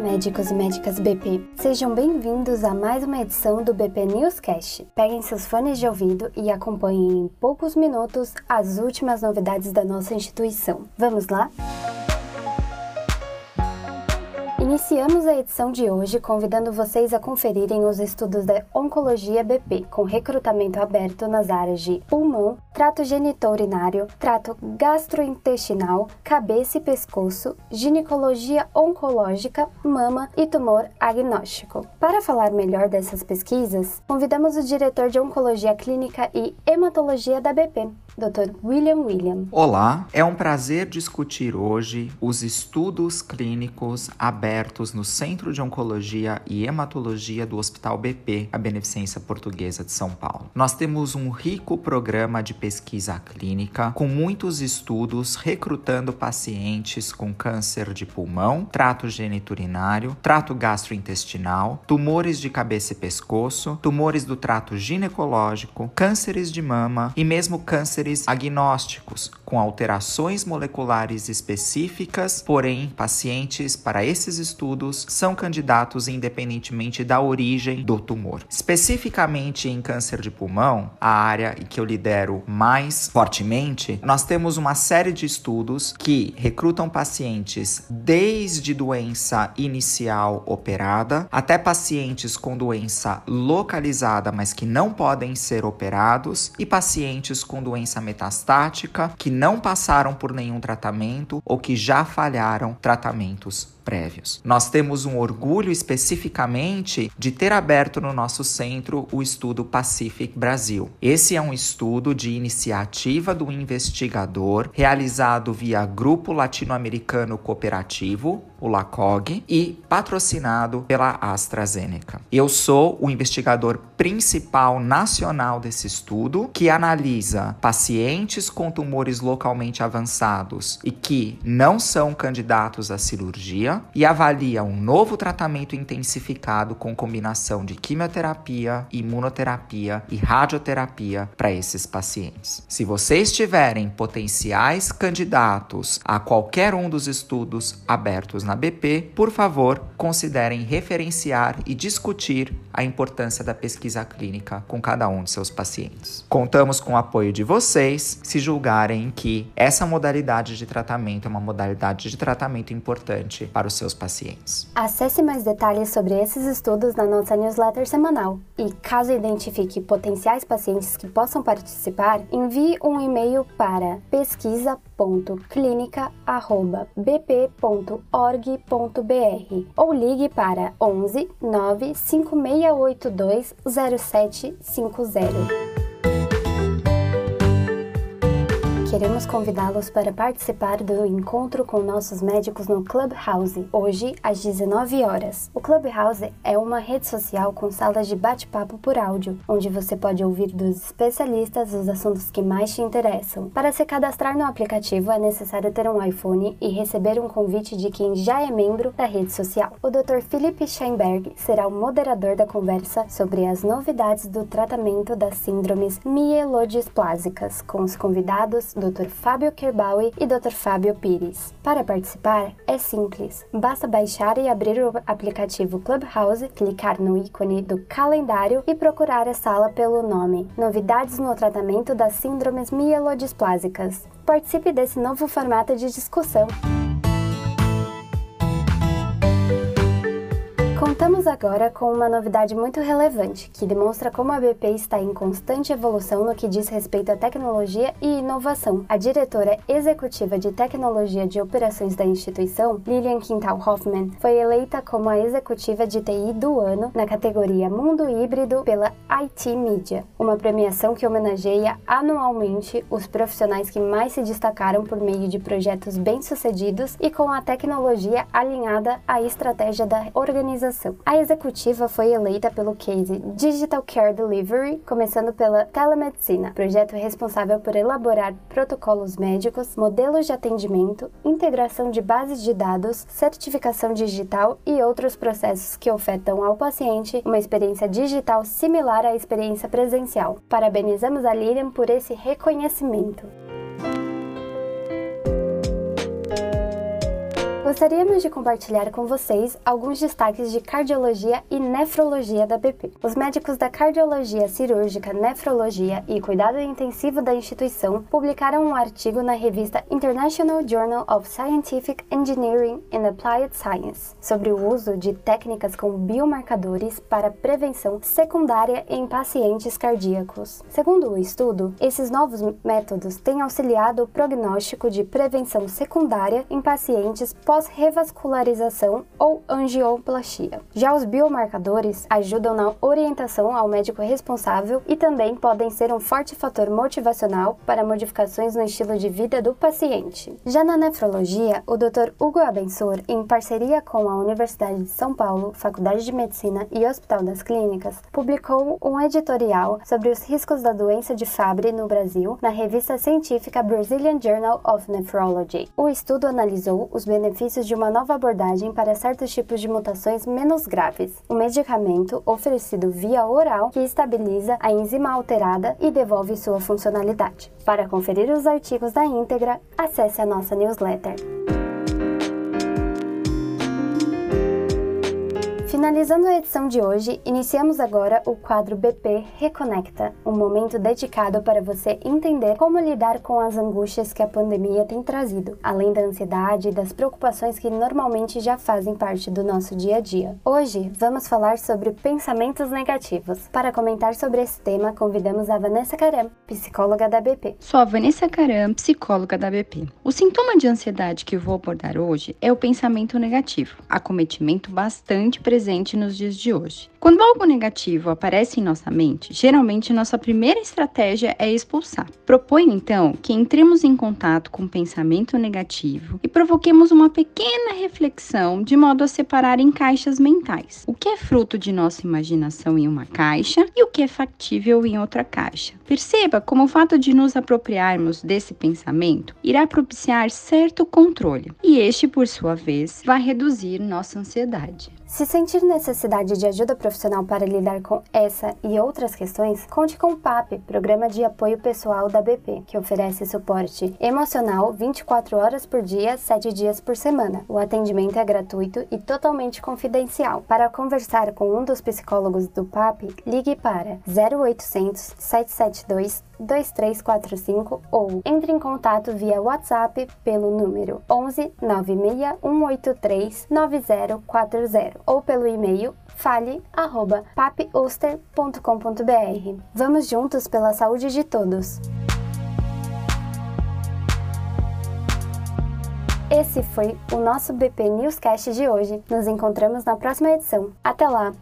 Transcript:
Médicos e médicas BP. Sejam bem-vindos a mais uma edição do BP Newscast. Peguem seus fones de ouvido e acompanhem em poucos minutos as últimas novidades da nossa instituição. Vamos lá? Iniciamos a edição de hoje convidando vocês a conferirem os estudos da Oncologia BP, com recrutamento aberto nas áreas de pulmão, trato genitourinário, trato gastrointestinal, cabeça e pescoço, ginecologia oncológica, mama e tumor agnóstico. Para falar melhor dessas pesquisas, convidamos o diretor de Oncologia Clínica e Hematologia da BP, Dr. William William. Olá, é um prazer discutir hoje os estudos clínicos abertos no Centro de Oncologia e Hematologia do Hospital BP, a Beneficência Portuguesa de São Paulo. Nós temos um rico programa de pesquisa clínica com muitos estudos recrutando pacientes com câncer de pulmão, trato geniturinário, trato gastrointestinal, tumores de cabeça e pescoço, tumores do trato ginecológico, cânceres de mama e mesmo cânceres agnósticos, com alterações moleculares específicas, porém, pacientes para esses estudos são candidatos independentemente da origem do tumor. Especificamente em câncer de pulmão, a área que eu lidero mais fortemente, nós temos uma série de estudos que recrutam pacientes desde doença inicial operada até pacientes com doença localizada, mas que não podem ser operados, e pacientes com doença metastática que não passaram por nenhum tratamento ou que já falharam tratamentos prévios. Nós temos um orgulho especificamente de ter aberto no nosso centro o estudo Pacific Brasil. Esse é um estudo de iniciativa do investigador realizado via Grupo Latino-Americano Cooperativo, o LACOG, e patrocinado pela AstraZeneca. Eu sou o investigador principal nacional desse estudo, que analisa pacientes com tumores localmente avançados e que não são candidatos à cirurgia e avalia um novo tratamento intensificado com combinação de quimioterapia, imunoterapia e radioterapia para esses pacientes. Se vocês tiverem potenciais candidatos a qualquer um dos estudos abertos na BP, por favor, considerem referenciar e discutir a importância da pesquisa clínica com cada um de seus pacientes. Contamos com o apoio de vocês se julgarem que essa modalidade de tratamento é uma modalidade de tratamento importante para os seus pacientes. Acesse mais detalhes sobre esses estudos na nossa newsletter semanal e, caso identifique potenciais pacientes que possam participar, envie um e-mail para pesquisa.clinica@bp.org.br ou ligue para 11 95682 0750. Queremos convidá-los para participar do encontro com nossos médicos no Clubhouse, hoje às 19 horas. O Clubhouse é uma rede social com salas de bate-papo por áudio, onde você pode ouvir dos especialistas os assuntos que mais te interessam. Para se cadastrar no aplicativo é necessário ter um iPhone e receber um convite de quem já é membro da rede social. O Dr. Philip Scheinberg será o moderador da conversa sobre as novidades do tratamento das síndromes mielodisplásicas, com os convidados Dr. Fábio Kerbaui e Dr. Fábio Pires. Para participar, é simples. Basta baixar e abrir o aplicativo Clubhouse, clicar no ícone do calendário e procurar a sala pelo nome Novidades no tratamento das síndromes mielodisplásicas. Participe desse novo formato de discussão. Contamos agora com uma novidade muito relevante, que demonstra como a BP está em constante evolução no que diz respeito à tecnologia e inovação. A diretora executiva de tecnologia de operações da instituição, Lilian Quintal Hoffman, foi eleita como a executiva de TI do ano na categoria Mundo Híbrido pela IT Media, uma premiação que homenageia anualmente os profissionais que mais se destacaram por meio de projetos bem-sucedidos e com a tecnologia alinhada à estratégia da organização organização. A executiva foi eleita pelo case Digital Care Delivery, começando pela telemedicina, projeto responsável por elaborar protocolos médicos, modelos de atendimento, integração de bases de dados, certificação digital e outros processos que ofertam ao paciente uma experiência digital similar à experiência presencial. Parabenizamos a Lilian por esse reconhecimento. Gostaríamos de compartilhar com vocês alguns destaques de cardiologia e nefrologia da BP. Os médicos da cardiologia cirúrgica, nefrologia e cuidado intensivo da instituição publicaram um artigo na revista International Journal of Scientific Engineering and Applied Science sobre o uso de técnicas com biomarcadores para prevenção secundária em pacientes cardíacos. Segundo o estudo, esses novos métodos têm auxiliado o prognóstico de prevenção secundária em pacientes pós-revascularização ou angioplastia. Já os biomarcadores ajudam na orientação ao médico responsável e também podem ser um forte fator motivacional para modificações no estilo de vida do paciente. Já na nefrologia, o Dr. Hugo Abensor, em parceria com a Universidade de São Paulo, Faculdade de Medicina e Hospital das Clínicas, publicou um editorial sobre os riscos da doença de Fabry no Brasil na revista científica Brazilian Journal of Nephrology. O estudo analisou os benefícios de uma nova abordagem para certos tipos de mutações menos graves. Um medicamento oferecido via oral que estabiliza a enzima alterada e devolve sua funcionalidade. Para conferir os artigos da íntegra, acesse a nossa newsletter. Finalizando a edição de hoje, iniciamos agora o quadro BP Reconecta, um momento dedicado para você entender como lidar com as angústias que a pandemia tem trazido, além da ansiedade e das preocupações que normalmente já fazem parte do nosso dia a dia. Hoje vamos falar sobre pensamentos negativos. Para comentar sobre esse tema, convidamos a Vanessa Caram, psicóloga da BP. Sou a Vanessa Caram, psicóloga da BP. O sintoma de ansiedade que vou abordar hoje é o pensamento negativo, acometimento bastante presente presente nos dias de hoje. Quando algo negativo aparece em nossa mente, geralmente nossa primeira estratégia é expulsar. Proponho então que entremos em contato com o pensamento negativo e provoquemos uma pequena reflexão de modo a separar em caixas mentais o que é fruto de nossa imaginação em uma caixa e o que é factível em outra caixa. Perceba como o fato de nos apropriarmos desse pensamento irá propiciar certo controle e este, por sua vez, vai reduzir nossa ansiedade. Se sentir necessidade de ajuda profissional para lidar com essa e outras questões, conte com o PAP, Programa de Apoio Pessoal da BP, que oferece suporte emocional 24 horas por dia, 7 dias por semana. O atendimento é gratuito e totalmente confidencial. Para conversar com um dos psicólogos do PAP, ligue para 0800 772 2345 ou entre em contato via WhatsApp pelo número 11 96 183 9040 ou pelo e-mail fale@papuster.com.br. Vamos juntos pela saúde de todos. Esse foi o nosso BP Newscast de hoje. Nos encontramos na próxima edição. Até lá!